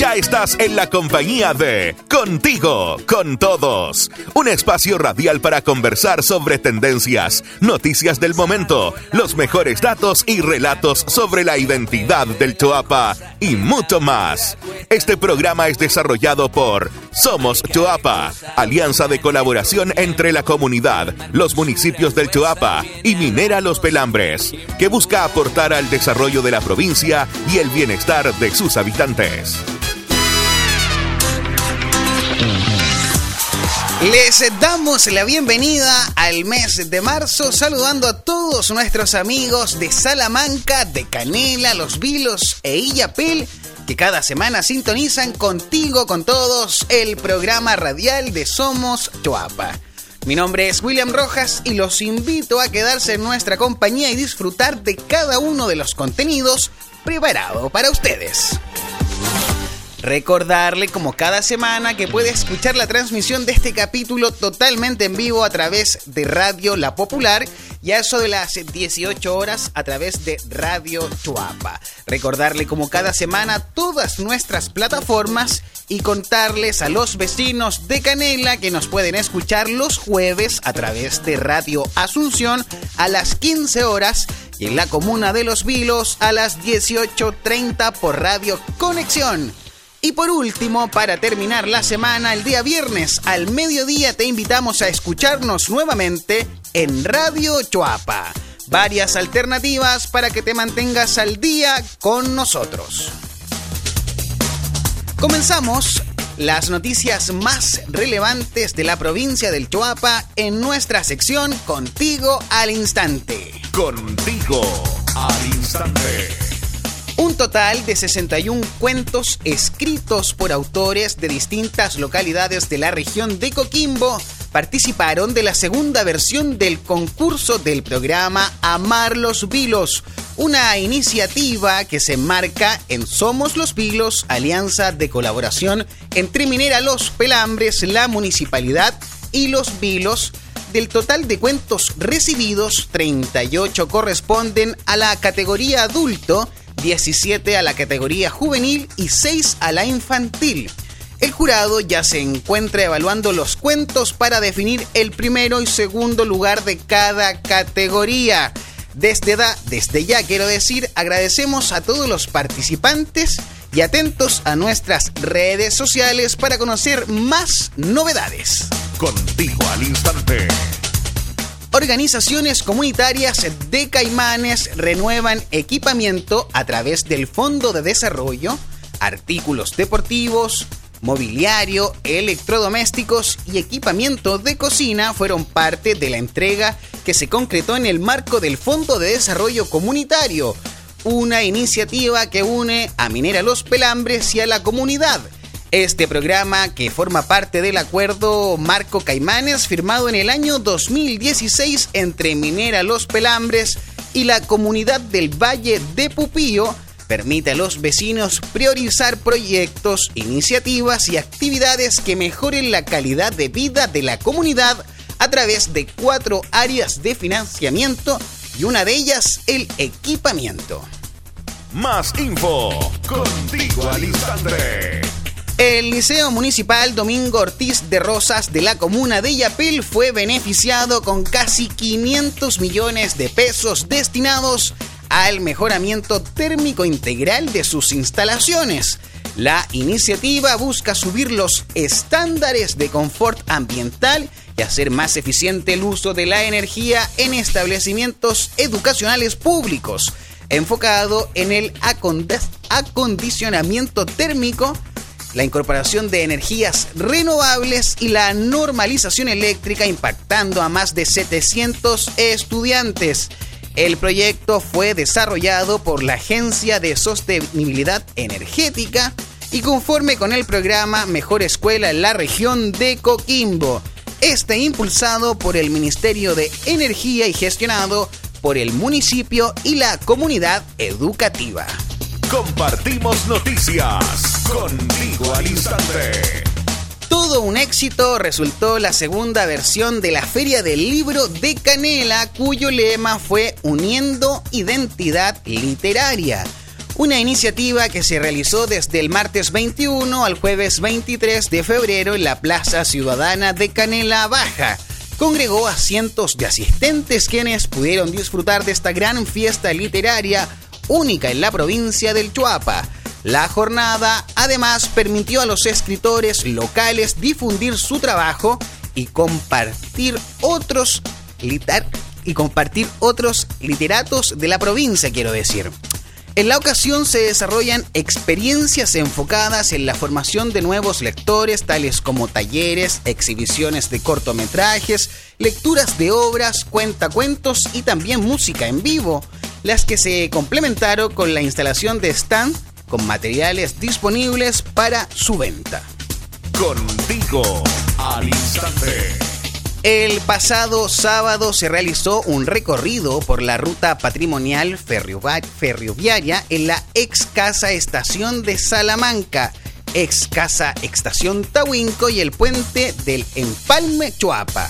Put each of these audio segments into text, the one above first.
Ya estás en la compañía de Contigo, con todos. Un espacio radial para conversar sobre tendencias, noticias del momento, los mejores datos y relatos sobre la identidad del Choapa y mucho más. Este programa es desarrollado por Somos Choapa, alianza de colaboración entre la comunidad, los municipios del Choapa y Minera Los Pelambres, que busca aportar al desarrollo de la provincia y el bienestar de sus habitantes. Les damos la bienvenida al mes de marzo, saludando a todos nuestros amigos de Salamanca, de Canela, Los Vilos e Illapel, que cada semana sintonizan contigo, con todos, el programa radial de Somos Choapa. Mi nombre es William Rojas y los invito a quedarse en nuestra compañía y disfrutar de cada uno de los contenidos preparado para ustedes. Recordarle como cada semana que puede escuchar la transmisión de este capítulo totalmente en vivo a través de Radio La Popular y a eso de las 18 horas a través de Radio Chuapa. Recordarle como cada semana todas nuestras plataformas y contarles a los vecinos de Canela que nos pueden escuchar los jueves a través de Radio Asunción a las 15 horas y en la comuna de Los Vilos a las 18.30 por Radio Conexión. Y por último, para terminar la semana, el día viernes al mediodía te invitamos a escucharnos nuevamente en Radio Choapa. Varias alternativas para que te mantengas al día con nosotros. Comenzamos las noticias más relevantes de la provincia del Choapa en nuestra sección Contigo al Instante. Contigo al Instante. Un total de 61 cuentos escritos por autores de distintas localidades de la región de Coquimbo participaron de la segunda versión del concurso del programa Amar los Vilos, una iniciativa que se enmarca en Somos los Vilos, alianza de colaboración entre Minera Los Pelambres, la municipalidad y los Vilos. Del total de cuentos recibidos, 38 corresponden a la categoría adulto 17 a la categoría juvenil y 6 a la infantil. El jurado ya se encuentra evaluando los cuentos para definir el primero y segundo lugar de cada categoría. Desde, desde ya quiero decir, agradecemos a todos los participantes y atentos a nuestras redes sociales para conocer más novedades. Contigo al instante. Organizaciones comunitarias de Caimanes renuevan equipamiento a través del Fondo de Desarrollo, artículos deportivos, mobiliario, electrodomésticos y equipamiento de cocina fueron parte de la entrega que se concretó en el marco del Fondo de Desarrollo Comunitario, una iniciativa que une a Minera Los Pelambres y a la comunidad este programa, que forma parte del acuerdo Marco Caimanes firmado en el año 2016 entre Minera Los Pelambres y la comunidad del Valle de Pupío, permite a los vecinos priorizar proyectos, iniciativas y actividades que mejoren la calidad de vida de la comunidad a través de cuatro áreas de financiamiento y una de ellas el equipamiento. Más info contigo al. El Liceo Municipal Domingo Ortiz de Rosas de la comuna de Yapel fue beneficiado con casi 500 millones de pesos destinados al mejoramiento térmico integral de sus instalaciones. La iniciativa busca subir los estándares de confort ambiental y hacer más eficiente el uso de la energía en establecimientos educacionales públicos, enfocado en el acondicionamiento térmico la incorporación de energías renovables y la normalización eléctrica impactando a más de 700 estudiantes. El proyecto fue desarrollado por la Agencia de Sostenibilidad Energética y conforme con el programa Mejor Escuela en la región de Coquimbo. Este impulsado por el Ministerio de Energía y gestionado por el municipio y la comunidad educativa. Compartimos noticias contigo al instante. Todo un éxito resultó la segunda versión de la Feria del Libro de Canela, cuyo lema fue Uniendo Identidad Literaria una iniciativa que se realizó desde el martes 21 al jueves 23 de febrero en la Plaza Ciudadana de Canela Baja. Congregó a cientos de asistentes quienes pudieron disfrutar de esta gran fiesta literaria única en la provincia del Chuapa. La jornada además permitió a los escritores locales difundir su trabajo y compartir otros y compartir otros literatos de la provincia, quiero decir. En la ocasión se desarrollan experiencias enfocadas en la formación de nuevos lectores, tales como talleres, exhibiciones de cortometrajes, lecturas de obras, cuentacuentos y también música en vivo, las que se complementaron con la instalación de stand con materiales disponibles para su venta. Contigo al instante. El pasado sábado se realizó un recorrido por la ruta patrimonial ferroviaria en la ex casa estación de Salamanca, ex casa estación Tahuinco y el puente del Empalme Chuapa.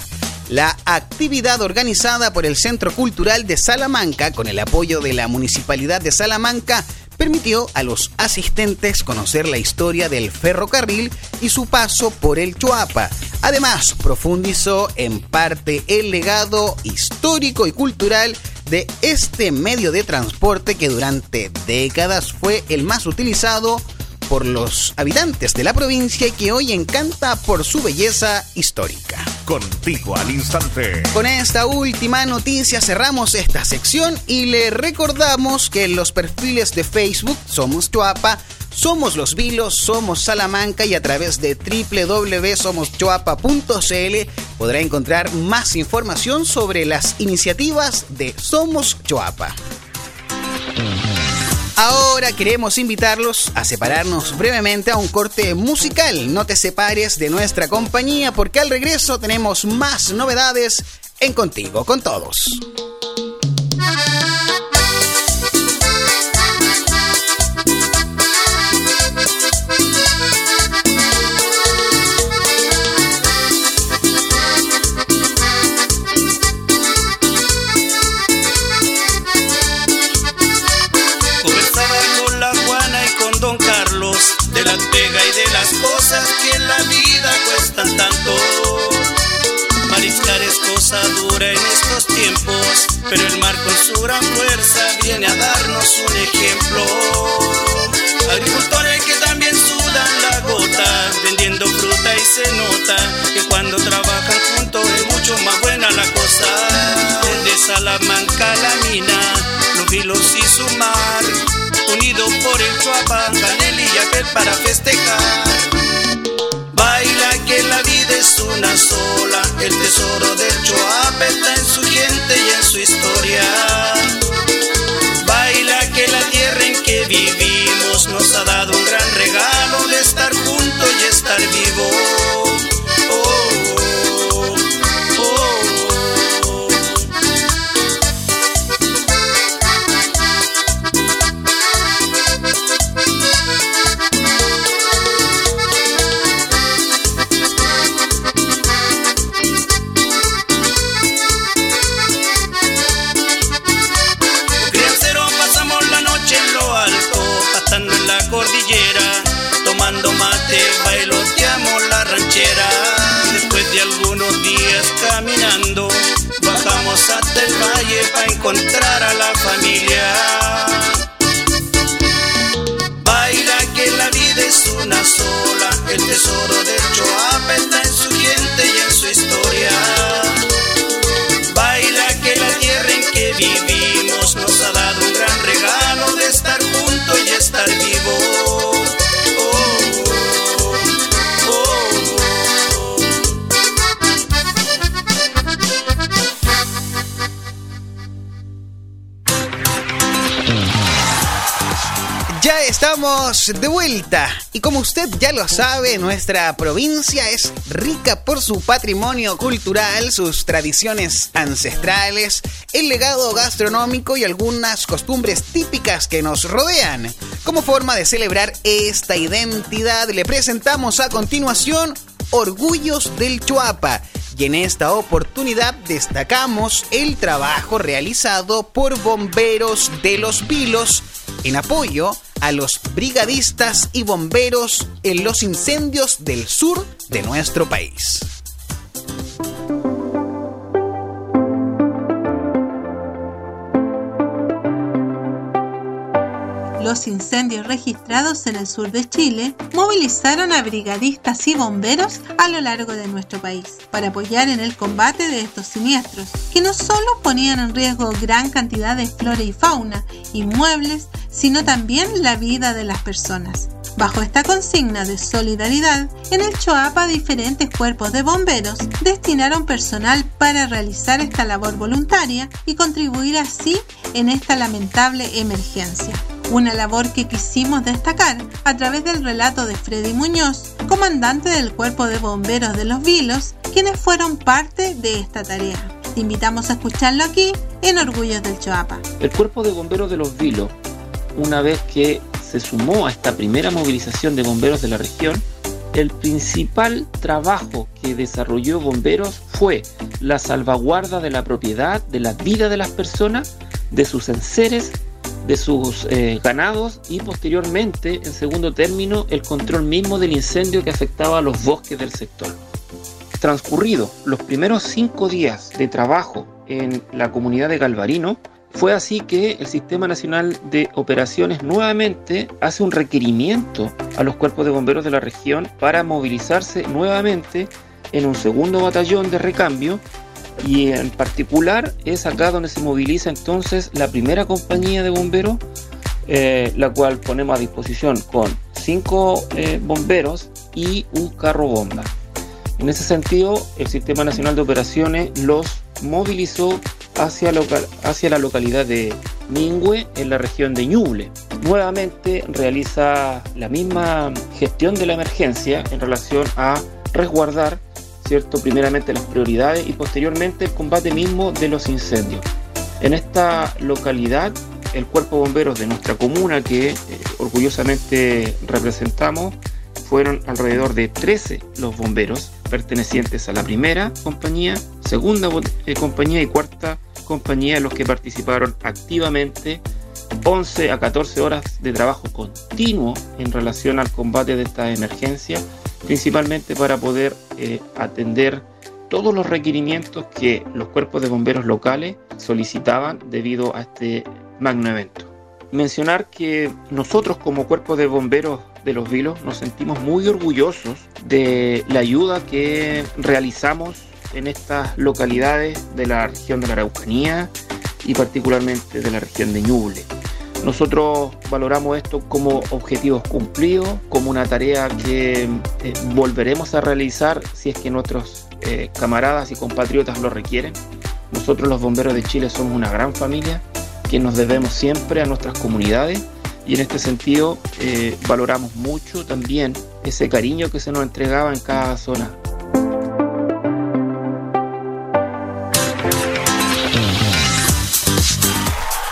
La actividad organizada por el Centro Cultural de Salamanca con el apoyo de la Municipalidad de Salamanca permitió a los asistentes conocer la historia del ferrocarril y su paso por el Chuapa. Además, profundizó en parte el legado histórico y cultural de este medio de transporte que durante décadas fue el más utilizado por los habitantes de la provincia y que hoy encanta por su belleza histórica. Contigo al instante. Con esta última noticia cerramos esta sección y le recordamos que en los perfiles de Facebook Somos Chuapa, Somos Los Vilos, Somos Salamanca y a través de www.somoschoapa.cl podrá encontrar más información sobre las iniciativas de Somos Chuapa. Ahora queremos invitarlos a separarnos brevemente a un corte musical. No te separes de nuestra compañía porque al regreso tenemos más novedades en Contigo con Todos. Unidos por el Chuapa, Canel y aquel para festejar. Baila que la vida es una sola, el tesoro del Choapa está en su gente y en su historia. Baila que la tierra en que vivimos nos ha dado un gran regalo de estar juntos y estar vivos. De vuelta y como usted ya lo sabe, nuestra provincia es rica por su patrimonio cultural, sus tradiciones ancestrales, el legado gastronómico y algunas costumbres típicas que nos rodean. Como forma de celebrar esta identidad, le presentamos a continuación Orgullos del Chuapa y en esta oportunidad destacamos el trabajo realizado por bomberos de los Vilos en apoyo a a los brigadistas y bomberos en los incendios del sur de nuestro país. Los incendios registrados en el sur de Chile movilizaron a brigadistas y bomberos a lo largo de nuestro país para apoyar en el combate de estos siniestros, que no solo ponían en riesgo gran cantidad de flora y fauna, inmuebles, sino también la vida de las personas. Bajo esta consigna de solidaridad, en el Choapa diferentes cuerpos de bomberos destinaron personal para realizar esta labor voluntaria y contribuir así en esta lamentable emergencia una labor que quisimos destacar a través del relato de Freddy Muñoz, comandante del Cuerpo de Bomberos de los Vilos, quienes fueron parte de esta tarea. Te invitamos a escucharlo aquí en Orgullos del Choapa. El Cuerpo de Bomberos de los Vilos, una vez que se sumó a esta primera movilización de bomberos de la región, el principal trabajo que desarrolló Bomberos fue la salvaguarda de la propiedad, de la vida de las personas, de sus enseres de sus eh, ganados y posteriormente, en segundo término, el control mismo del incendio que afectaba a los bosques del sector. Transcurrido los primeros cinco días de trabajo en la comunidad de Galvarino, fue así que el Sistema Nacional de Operaciones nuevamente hace un requerimiento a los cuerpos de bomberos de la región para movilizarse nuevamente en un segundo batallón de recambio y en particular es acá donde se moviliza entonces la primera compañía de bomberos, eh, la cual ponemos a disposición con cinco eh, bomberos y un carro bomba. En ese sentido, el Sistema Nacional de Operaciones los movilizó hacia, la localidad de Mingüe, en la región de Ñuble. Nuevamente realiza la misma gestión de la emergencia en relación a resguardar Primeramente las prioridades y posteriormente el combate mismo de los incendios. En esta localidad, el cuerpo de bomberos de nuestra comuna, que eh, orgullosamente representamos, fueron alrededor de 13 los bomberos pertenecientes a la primera compañía, segunda eh, compañía y cuarta compañía, los que participaron activamente 11 a 14 horas de trabajo continuo en relación al combate de esta emergencia principalmente para poder eh, atender todos los requerimientos que los cuerpos de bomberos locales solicitaban debido a este magno evento. Mencionar que nosotros como cuerpo de bomberos de los Vilos nos sentimos muy orgullosos de la ayuda que realizamos en estas localidades de la región de la Araucanía y particularmente de la región de Ñuble. Nosotros valoramos esto como objetivos cumplidos, como una tarea que eh, volveremos a realizar si es que nuestros eh, camaradas y compatriotas lo requieren. Nosotros los bomberos de Chile somos una gran familia que nos debemos siempre a nuestras comunidades y en este sentido eh, valoramos mucho también ese cariño que se nos entregaba en cada zona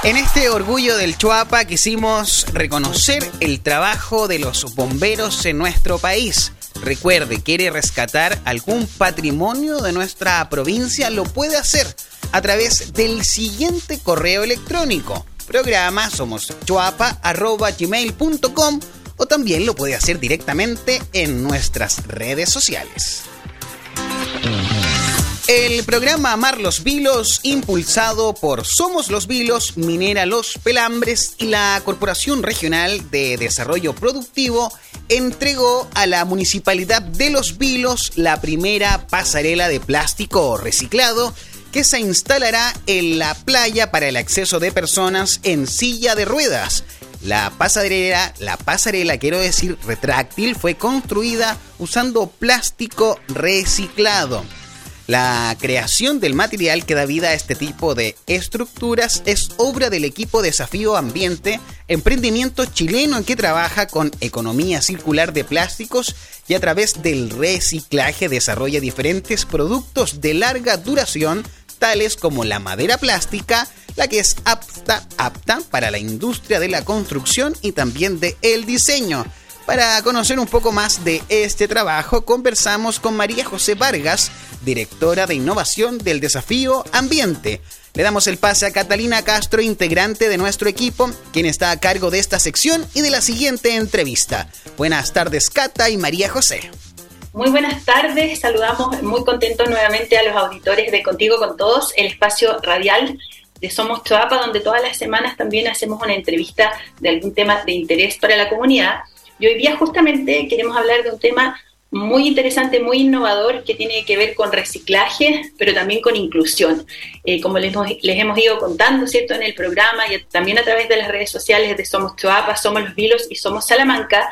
En este orgullo del Chuapa quisimos reconocer el trabajo de los bomberos en nuestro país. Recuerde, quiere rescatar algún patrimonio de nuestra provincia, lo puede hacer a través del siguiente correo electrónico. Programa somos chuapa.gmail.com o también lo puede hacer directamente en nuestras redes sociales. El programa Amar los Vilos, impulsado por Somos los Vilos, Minera Los Pelambres y la Corporación Regional de Desarrollo Productivo, entregó a la Municipalidad de Los Vilos la primera pasarela de plástico reciclado que se instalará en la playa para el acceso de personas en silla de ruedas. La pasarela, la pasarela, quiero decir, retráctil, fue construida usando plástico reciclado. La creación del material que da vida a este tipo de estructuras es obra del equipo Desafío Ambiente, emprendimiento chileno en que trabaja con economía circular de plásticos y a través del reciclaje desarrolla diferentes productos de larga duración, tales como la madera plástica, la que es apta, apta para la industria de la construcción y también de el diseño. Para conocer un poco más de este trabajo, conversamos con María José Vargas, directora de innovación del Desafío Ambiente. Le damos el pase a Catalina Castro, integrante de nuestro equipo, quien está a cargo de esta sección y de la siguiente entrevista. Buenas tardes, Cata y María José. Muy buenas tardes, saludamos muy contentos nuevamente a los auditores de Contigo con Todos, el espacio radial de Somos Choapa, donde todas las semanas también hacemos una entrevista de algún tema de interés para la comunidad. Y hoy día justamente queremos hablar de un tema muy interesante, muy innovador, que tiene que ver con reciclaje, pero también con inclusión. Eh, como les hemos, les hemos, ido contando, ¿cierto?, en el programa y también a través de las redes sociales de Somos Choapa, Somos Los Vilos y Somos Salamanca,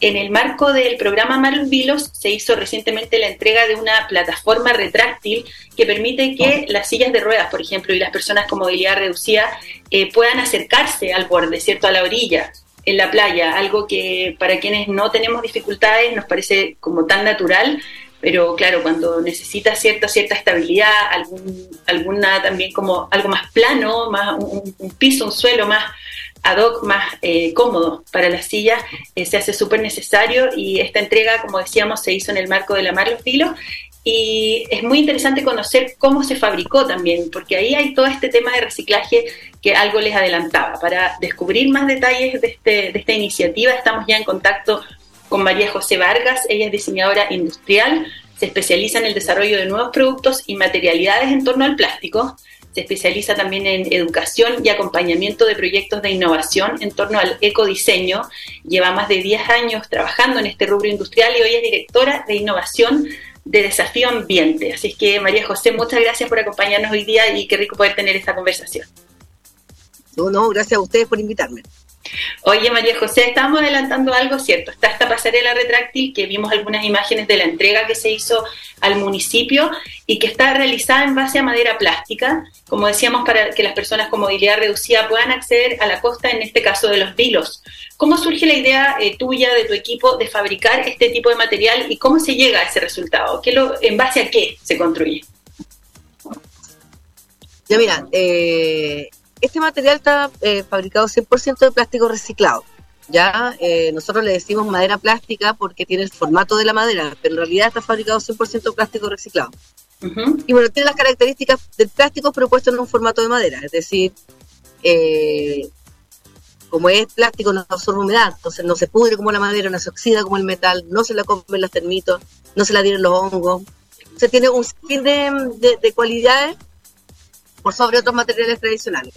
en el marco del programa Mar Vilos se hizo recientemente la entrega de una plataforma retráctil que permite que las sillas de ruedas, por ejemplo, y las personas con movilidad reducida eh, puedan acercarse al borde, ¿cierto?, a la orilla en la playa, algo que para quienes no tenemos dificultades nos parece como tan natural, pero claro, cuando necesita cierta cierta estabilidad, algún, alguna también como algo más plano, más un piso, un suelo más ad hoc más eh, cómodo para la silla eh, se hace súper necesario y esta entrega, como decíamos, se hizo en el marco de la Mar Los Filos y es muy interesante conocer cómo se fabricó también, porque ahí hay todo este tema de reciclaje que algo les adelantaba. Para descubrir más detalles de, este, de esta iniciativa estamos ya en contacto con María José Vargas, ella es diseñadora industrial, se especializa en el desarrollo de nuevos productos y materialidades en torno al plástico se especializa también en educación y acompañamiento de proyectos de innovación en torno al ecodiseño. Lleva más de 10 años trabajando en este rubro industrial y hoy es directora de innovación de Desafío Ambiente. Así es que, María José, muchas gracias por acompañarnos hoy día y qué rico poder tener esta conversación. No, no, gracias a ustedes por invitarme. Oye, María José, estamos adelantando algo cierto. Está esta pasarela retráctil que vimos algunas imágenes de la entrega que se hizo al municipio y que está realizada en base a madera plástica, como decíamos, para que las personas con movilidad reducida puedan acceder a la costa, en este caso de los vilos. ¿Cómo surge la idea eh, tuya, de tu equipo, de fabricar este tipo de material y cómo se llega a ese resultado? ¿Qué lo, ¿En base a qué se construye? Ya mira, eh, este material está eh, fabricado 100% de plástico reciclado. Ya eh, nosotros le decimos madera plástica porque tiene el formato de la madera, pero en realidad está fabricado 100% de plástico reciclado. Y bueno, tiene las características del plástico propuesto en un formato de madera, es decir, eh, como es plástico no absorbe humedad, entonces no se pudre como la madera, no se oxida como el metal, no se la comen los termitos, no se la tienen los hongos. O tiene un fin de, de cualidades por sobre otros materiales tradicionales.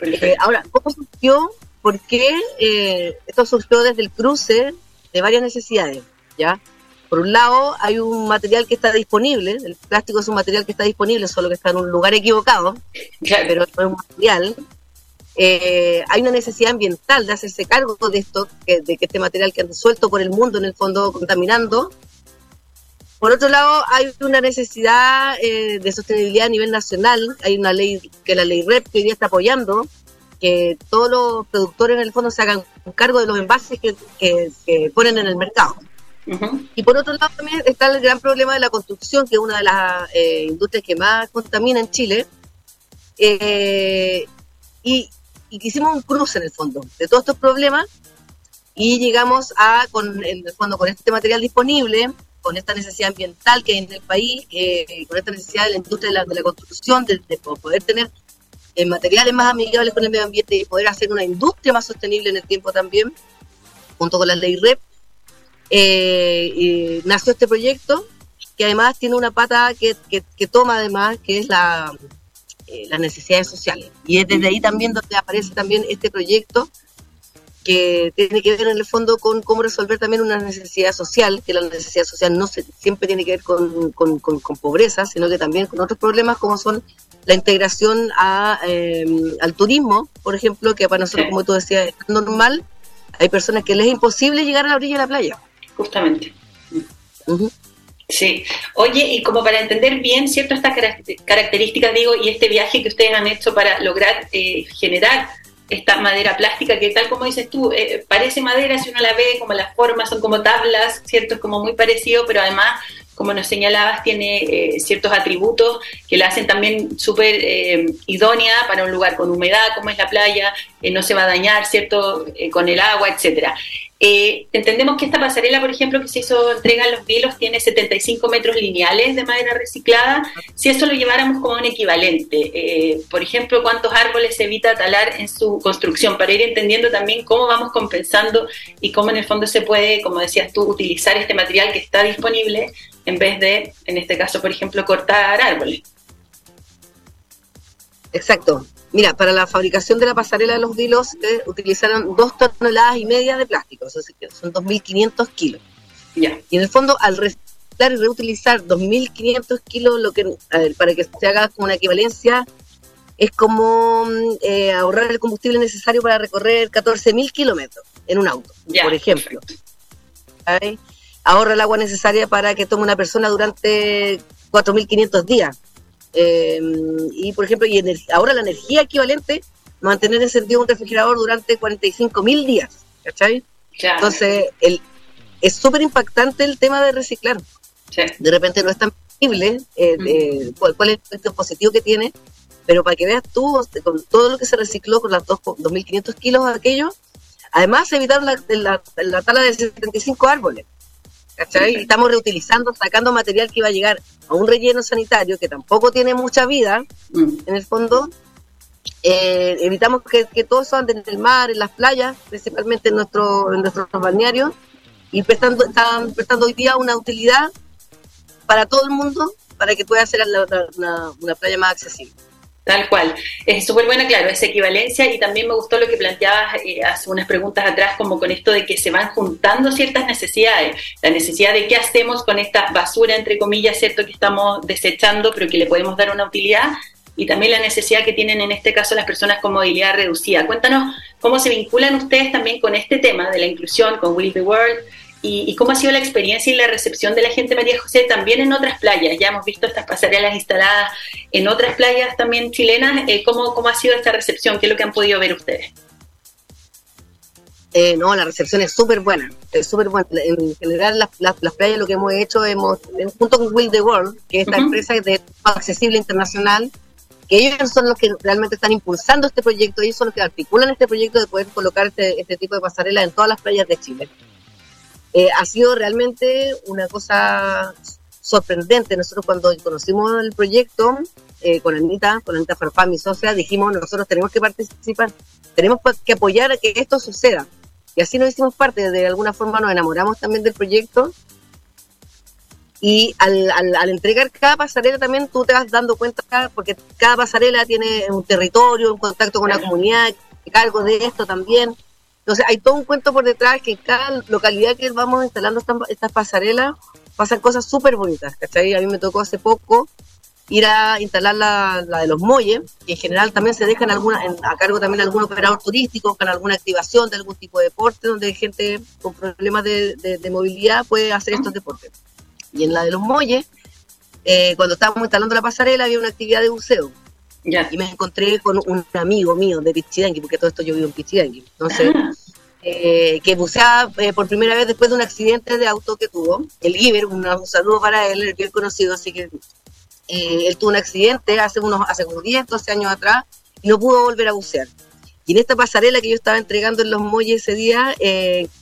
Eh, ahora, ¿cómo surgió? ¿Por qué? Eh, esto surgió desde el cruce de varias necesidades, ¿ya? Por un lado, hay un material que está disponible, el plástico es un material que está disponible, solo que está en un lugar equivocado, pero no es un material. Eh, hay una necesidad ambiental de hacerse cargo de esto, de que este material que anda suelto por el mundo, en el fondo contaminando, por otro lado, hay una necesidad eh, de sostenibilidad a nivel nacional. Hay una ley, que la ley REP, que hoy día está apoyando, que todos los productores en el fondo se hagan cargo de los envases que, ponen en el mercado. Y por otro lado también está el gran problema de la construcción, que es una de las eh, industrias que más contamina en Chile. Eh, y, y hicimos un cruce en el fondo de todos estos problemas y llegamos a, con, el fondo, con este material disponible, con esta necesidad ambiental que hay en el país, eh, con esta necesidad de la industria de la, construcción, de, poder tener eh, materiales más amigables con el medio ambiente y poder hacer una industria más sostenible en el tiempo también, junto con la ley REP, eh, nació este proyecto que además tiene una pata que, que, toma además, que es la, las necesidades sociales. Y es desde ahí también donde aparece también este proyecto que tiene que ver en el fondo con cómo resolver también una necesidad social, que la necesidad social no se, siempre tiene que ver con, con, pobreza, sino que también con otros problemas como son la integración a, em, al turismo, por ejemplo, que para nosotros, como tú decías, es normal, hay personas que les es imposible llegar a la orilla de la playa. Justamente. Sí. Oye, y como para entender bien, ¿cierto? Estas características, digo, y este viaje que ustedes han hecho para lograr eh, generar esta madera plástica que tal como dices tú, eh, parece madera si uno la ve, como las formas son como tablas, ¿cierto? Es como muy parecido, pero además, como nos señalabas, tiene eh, ciertos atributos que la hacen también súper eh, idónea para un lugar con humedad como es la playa, no se va a dañar, ¿cierto? con el agua, etcétera. Eh, entendemos que esta pasarela, por ejemplo, que se hizo entrega en los vilos, tiene 75 metros lineales de madera reciclada. Si eso lo lleváramos como un equivalente, eh, por ejemplo, cuántos árboles se evita talar en su construcción, para ir entendiendo también cómo vamos compensando y cómo en el fondo se puede, como decías tú, utilizar este material que está disponible en vez de, en este caso, por ejemplo, cortar árboles. Exacto. Mira, para la fabricación de la pasarela de los vilos eh, utilizaron dos toneladas y media de plástico, o sea, son 2.500 kilos. Y en el fondo, al reciclar y reutilizar 2.500 kilos, lo que para que se haga como una equivalencia, es como mm, eh, ahorrar el combustible necesario para recorrer 14.000 kilómetros en un auto, por ejemplo. Ahorra el agua necesaria para que tome una persona durante 4.500 días eh, y por ejemplo, y ahora la energía equivalente, mantener encendido un refrigerador durante 45 mil días. ¿Cachai? Entonces, el, es súper impactante el tema de reciclar. De repente no es tan visible eh, cuál, es el efecto positivo que tiene, pero para que veas tú, con todo lo que se recicló con las 2.500 kilos de aquello, además evitaron la, la, la tala de 75 árboles. ¿Cachai? Estamos reutilizando, sacando material que iba a llegar a un relleno sanitario que tampoco tiene mucha vida, mm. en el fondo. Eh, evitamos que, que todo eso ande en el mar, en las playas, principalmente en, nuestro, en nuestros balnearios, y prestando, están prestando hoy día una utilidad para todo el mundo para que pueda ser una playa más accesible. Tal cual. Es súper buena, claro, esa equivalencia y también me gustó lo que planteabas eh, hace unas preguntas atrás, como con esto de que se van juntando ciertas necesidades. La necesidad de qué hacemos con esta basura, entre comillas, ¿cierto? Que estamos desechando, pero que le podemos dar una utilidad. Y también la necesidad que tienen en este caso las personas con movilidad reducida. Cuéntanos cómo se vinculan ustedes también con este tema de la inclusión, con Will the World, y, cómo ha sido la experiencia y la recepción de la gente María José también en otras playas. Ya hemos visto estas pasarelas instaladas en otras playas también chilenas. Eh, ¿cómo, ¿Cómo ha sido esta recepción? ¿Qué es lo que han podido ver ustedes? Eh, no, la recepción es súper buena, es súper buena. En general, las, las, playas lo que hemos hecho, hemos junto con Will the World, que es esta empresa de accesible internacional, que ellos son los que realmente están impulsando este proyecto, ellos son los que articulan este proyecto de poder colocar este, este tipo de pasarela en todas las playas de Chile. Eh, ha sido realmente una cosa sorprendente. Nosotros cuando conocimos el proyecto eh, con Anita, con Anita Farfá, mi socia, dijimos nosotros tenemos que participar, tenemos que apoyar a que esto suceda. Y así nos hicimos parte, de alguna forma nos enamoramos también del proyecto. Y al, al, entregar cada pasarela también tú te vas dando cuenta, porque cada pasarela tiene un territorio, un contacto con la comunidad, cargo de esto también. Entonces hay todo un cuento por detrás que en cada localidad que vamos instalando estas pasarelas pasan cosas súper bonitas, ¿cachai? A mí me tocó hace poco ir a instalar la, de los muelles, que en general también se dejan alguna, a cargo también algún operador turístico con alguna activación de algún tipo de deporte, donde gente con problemas de, movilidad puede hacer estos deportes. Y en la de los muelles, eh, cuando estábamos instalando la pasarela, había una actividad de buceo. Y me encontré con un amigo mío de Pichidangui, porque todo esto yo vivo en Pichidangui. Entonces, ah. eh, que buceaba eh, por primera vez después de un accidente de auto que tuvo. El Iber, un, saludo para él, el bien conocido, así que eh, él tuvo un accidente hace unos, hace unos 10, 12 años atrás y no pudo volver a bucear. Y en esta pasarela que yo estaba entregando en los muelles ese día,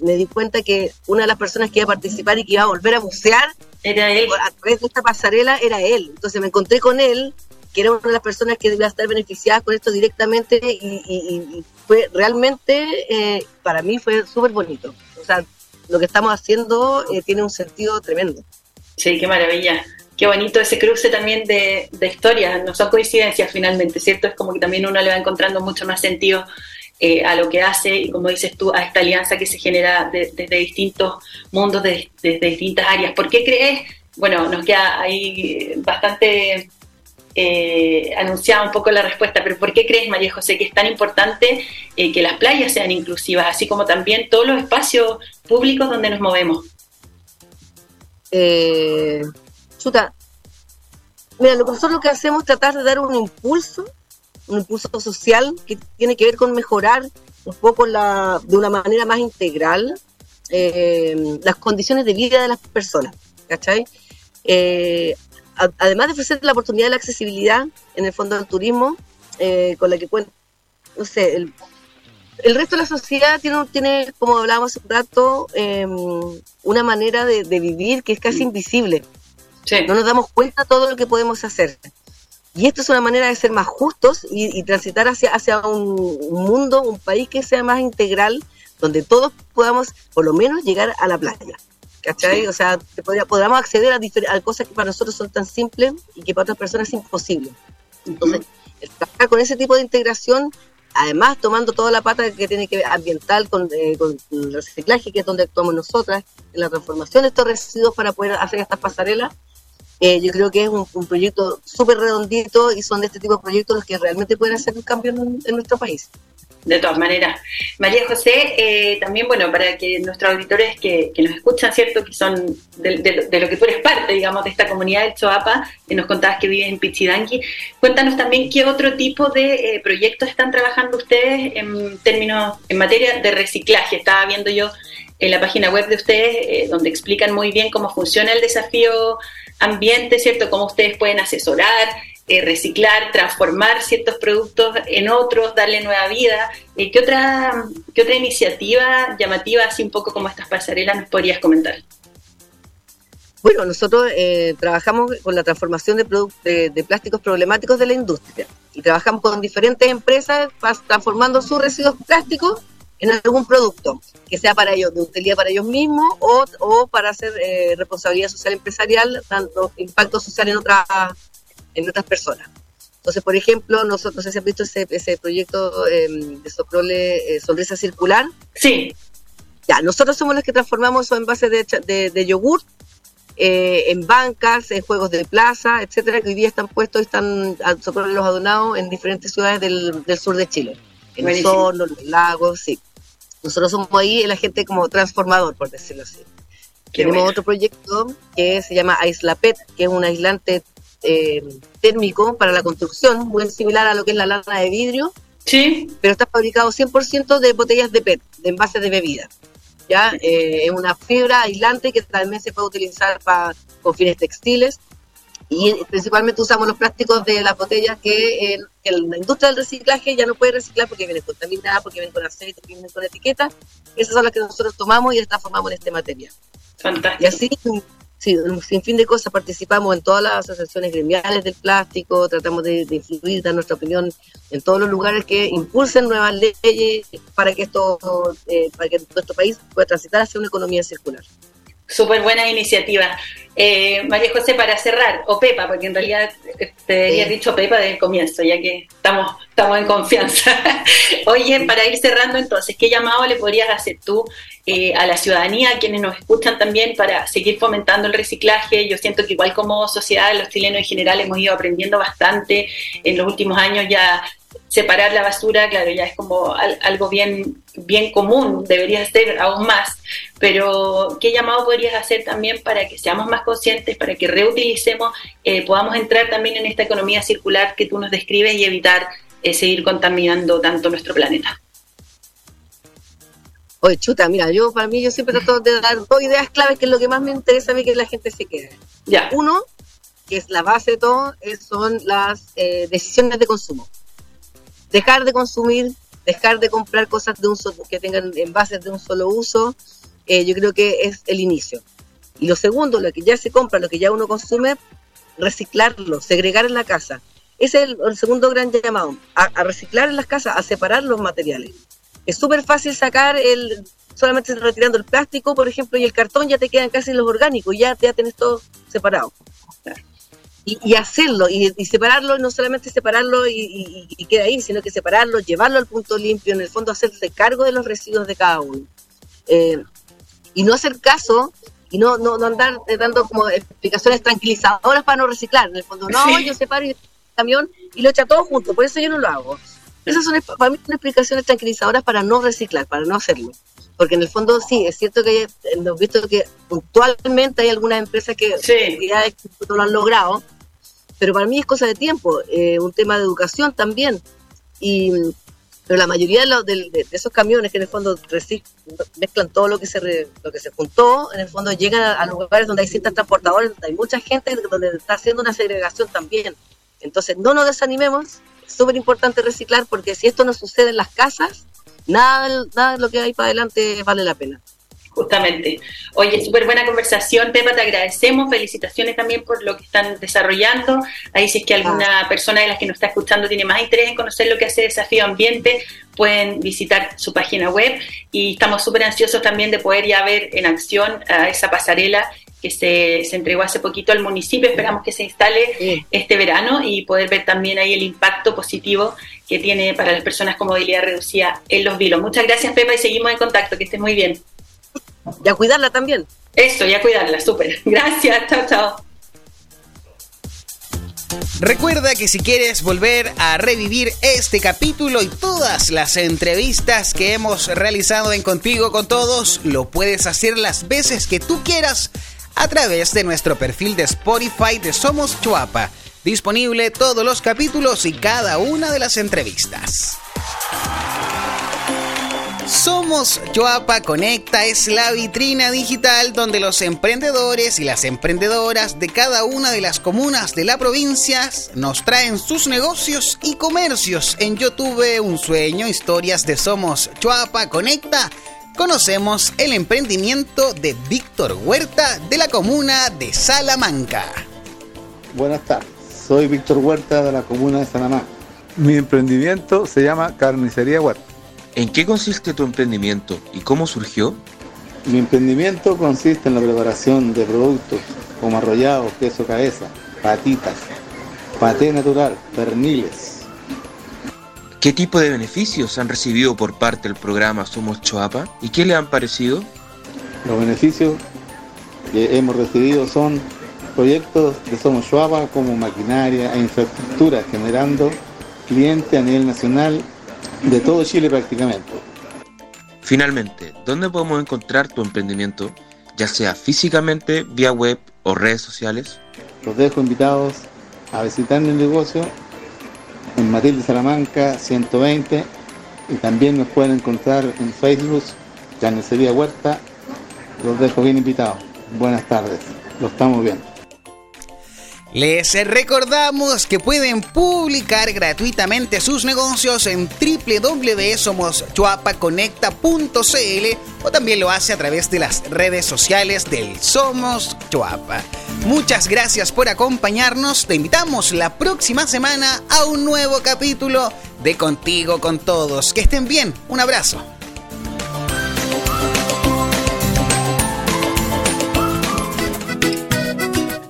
me di cuenta que una de las personas que iba a participar y que iba a volver a bucear era él. a través de esta pasarela era él. Entonces me encontré con él que era una de las personas que debía estar beneficiadas con esto directamente y, fue realmente, eh, para mí fue súper bonito. O sea, lo que estamos haciendo eh, tiene un sentido tremendo. Sí, qué maravilla. Qué bonito ese cruce también de, historias, no son coincidencias finalmente, ¿cierto? Es como que también uno le va encontrando mucho más sentido eh, a lo que hace y como dices tú, a esta alianza que se genera desde distintos mundos, desde distintas áreas. ¿Por qué crees? Bueno, nos queda ahí bastante eh, anunciaba un poco la respuesta, pero ¿por qué crees, María José, que es tan importante eh, que las playas sean inclusivas, así como también todos los espacios públicos donde nos movemos? Eh, chuta, mira, nosotros lo que hacemos es tratar de dar un impulso, un impulso social que tiene que ver con mejorar un poco la, de una manera más integral eh, las condiciones de vida de las personas, ¿cachai? Además de ofrecer la oportunidad de la accesibilidad en el fondo del turismo, eh, con la que cuenta, no sé, el resto de la sociedad tiene, tiene como hablábamos hace un rato, em, una manera de, vivir que es casi invisible. No nos damos cuenta de todo lo que podemos hacer. Y esto es una manera de ser más justos y, transitar hacia, hacia un, mundo, un país que sea más integral, donde todos podamos por lo menos llegar a la playa. ¿Cachai? O sea, podamos acceder a, a, cosas que para nosotros son tan simples y que para otras personas es imposible. Entonces, trabajar con ese tipo de integración además tomando toda la pata que tiene que ver ambiental con, eh, con, el reciclaje, que es donde actuamos nosotras, en la transformación de estos residuos para poder hacer estas pasarelas, eh, yo creo que es un, proyecto súper redondito y son de este tipo de proyectos los que realmente pueden hacer un cambio en nuestro país de todas maneras. María José, eh, también, bueno, para que nuestros auditores que, nos escuchan, ¿cierto? Que son de, lo que tú eres parte, digamos, de esta comunidad del Choapa, que nos contabas que vive en Pichidanqui, cuéntanos también qué otro tipo de eh, proyectos están trabajando ustedes en términos, en materia de reciclaje. Estaba viendo yo en la página web de ustedes, eh, donde explican muy bien cómo funciona el desafío ambiente, ¿cierto? Cómo ustedes pueden asesorar, eh, reciclar, transformar ciertos productos en otros, darle nueva vida. Eh, ¿qué, otra, ¿Qué otra iniciativa llamativa, así un poco como estas pasarelas, nos podrías comentar? Bueno, nosotros eh, trabajamos con la transformación de, de, plásticos problemáticos de la industria y trabajamos con diferentes empresas transformando sus residuos plásticos en algún producto, que sea para ellos, de utilidad para ellos mismos o, para hacer responsabilidad social empresarial, tanto impacto social en otras en otras personas. Entonces, por ejemplo, nosotros, no sé si han visto ese, ese proyecto em, de Soprole eh, Sonrisa Circular. Sí. Ya, nosotros somos los que transformamos esos envases de, de, de yogur eh, en bancas, en juegos de plaza, etcétera, que hoy día están puestos y están Soprole los ha donado en diferentes ciudades del, del sur de Chile. En el Osorno, en los lagos, sí. Nosotros somos ahí el agente como transformador, por decirlo así. Tenemos otro proyecto que se llama Isla PET, que es un aislante eh, térmico para la construcción, muy similar a lo que es la lana de vidrio. Sí. Pero está fabricado 100% de botellas de PET, de envases de bebida. ¿ya? Eh, es una fibra aislante que también se puede utilizar para, con fines textiles. Y principalmente usamos los plásticos de las botellas que, la industria del reciclaje ya no puede reciclar porque vienen contaminadas, porque vienen con aceite, porque vienen con etiquetas. Esas son las que nosotros tomamos y las transformamos en este material. Fantástico. Y así Sí, sin fin de cosas participamos en todas las asociaciones gremiales del plástico, tratamos de, influir, dar nuestra opinión en todos los lugares que impulsen nuevas leyes para que esto, eh, para que nuestro país pueda transitar hacia una economía circular. Súper buena iniciativa. Eh, María José, para cerrar, o Pepa, porque en realidad te debería dicho Pepa desde el comienzo, ya que estamos, estamos en confianza. Oye, para ir cerrando entonces, ¿qué llamado le podrías hacer tú eh, a la ciudadanía, a quienes nos escuchan también, para seguir fomentando el reciclaje? Yo siento que igual como sociedad, los chilenos en general hemos ido aprendiendo bastante en los últimos años ya separar la basura, claro, ya es como algo bien, bien común, debería ser aún más, pero ¿qué llamado podrías hacer también para que seamos más conscientes, para que reutilicemos, eh, podamos entrar también en esta economía circular que tú nos describes y evitar eh, seguir contaminando tanto nuestro planeta? Oye, chuta, mira, yo para mí yo siempre trato de dar dos ideas claves que es lo que más me interesa a mí que la gente se quede. Ya. Uno, que es la base de todo, son las eh, decisiones de consumo dejar de consumir, dejar de comprar cosas de un que tengan envases de un solo uso, eh, yo creo que es el inicio. Y lo segundo, lo que ya se compra, lo que ya uno consume, reciclarlo, segregar en la casa. Ese es el, segundo gran llamado, a, reciclar en las casas, a separar los materiales. Es súper fácil sacar el, solamente retirando el plástico, por ejemplo, y el cartón, ya te quedan casi los orgánicos, ya, ya tenés todo separado y, hacerlo y, separarlo, no solamente separarlo y, y, queda ahí, sino que separarlo, llevarlo al punto limpio, en el fondo hacerse cargo de los residuos de cada uno. Eh, y no hacer caso y no, no, no, andar dando como explicaciones tranquilizadoras para no reciclar. En el fondo, no, yo separo el camión y lo echa todo junto, por eso yo no lo hago. Esas son para mí son explicaciones tranquilizadoras para no reciclar, para no hacerlo. Porque en el fondo sí, es cierto que hemos visto que puntualmente hay algunas empresas que ya no lo han logrado, pero para mí es cosa de tiempo, eh, un tema de educación también. Y, pero la mayoría de, esos camiones que en el fondo mezclan todo lo que se lo que se juntó, en el fondo llegan a, lugares donde hay cintas transportadores, donde hay mucha gente, donde está haciendo una segregación también. Entonces, no nos desanimemos, es súper importante reciclar porque si esto no sucede en las casas, nada, nada de lo que hay para adelante vale la pena justamente. Oye, súper buena conversación, Pepa, te agradecemos, felicitaciones también por lo que están desarrollando. Ahí si es que alguna ah. persona de las que nos está escuchando tiene más interés en conocer lo que hace Desafío Ambiente, pueden visitar su página web y estamos súper ansiosos también de poder ya ver en acción a esa pasarela que se, se, entregó hace poquito al municipio, esperamos que se instale este verano y poder ver también ahí el impacto positivo que tiene para las personas con movilidad reducida en los vilos. Muchas gracias Pepa y seguimos en contacto, que estés muy bien. Y a cuidarla también. Eso, y a cuidarla, súper. Gracias, chao, chao. Recuerda que si quieres volver a revivir este capítulo y todas las entrevistas que hemos realizado en Contigo con Todos, lo puedes hacer las veces que tú quieras a través de nuestro perfil de Spotify de Somos Chuapa. Disponible todos los capítulos y cada una de las entrevistas. Somos Choapa Conecta es la vitrina digital donde los emprendedores y las emprendedoras de cada una de las comunas de la provincia nos traen sus negocios y comercios. En Yo tuve un sueño, historias de Somos Choapa Conecta. Conocemos el emprendimiento de Víctor Huerta de la comuna de Salamanca. Buenas tardes, soy Víctor Huerta de la comuna de Salamanca. Mi emprendimiento se llama Carnicería Huerta ¿En qué consiste tu emprendimiento y cómo surgió? Mi emprendimiento consiste en la preparación de productos como arrollados, queso cabeza, patitas, paté natural, perniles. ¿Qué tipo de beneficios han recibido por parte del programa Somos Choapa y qué le han parecido? Los beneficios que hemos recibido son proyectos de Somos Choapa como maquinaria e infraestructura generando clientes a nivel nacional de todo Chile prácticamente. Finalmente, ¿dónde podemos encontrar tu emprendimiento, ya sea físicamente, vía web o redes sociales? Los dejo invitados a visitar mi negocio en Matilde Salamanca 120 y también nos pueden encontrar en Facebook, Carnicería Huerta. Los dejo bien invitados. Buenas tardes. Lo estamos viendo. Les recordamos que pueden publicar gratuitamente sus negocios en www.somoschuapaconecta.cl o también lo hace a través de las redes sociales del Somos Chuapa. Muchas gracias por acompañarnos. Te invitamos la próxima semana a un nuevo capítulo de Contigo con Todos. Que estén bien. Un abrazo.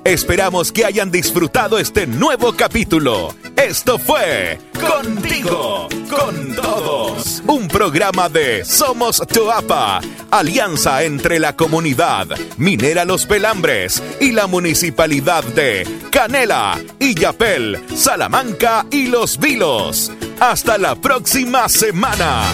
Esperamos que hayan disfrutado este nuevo capítulo. Esto fue Contigo, con todos. Un programa de Somos Toapa, alianza entre la comunidad Minera Los Pelambres y la municipalidad de Canela, Illapel, Salamanca y Los Vilos. Hasta la próxima semana.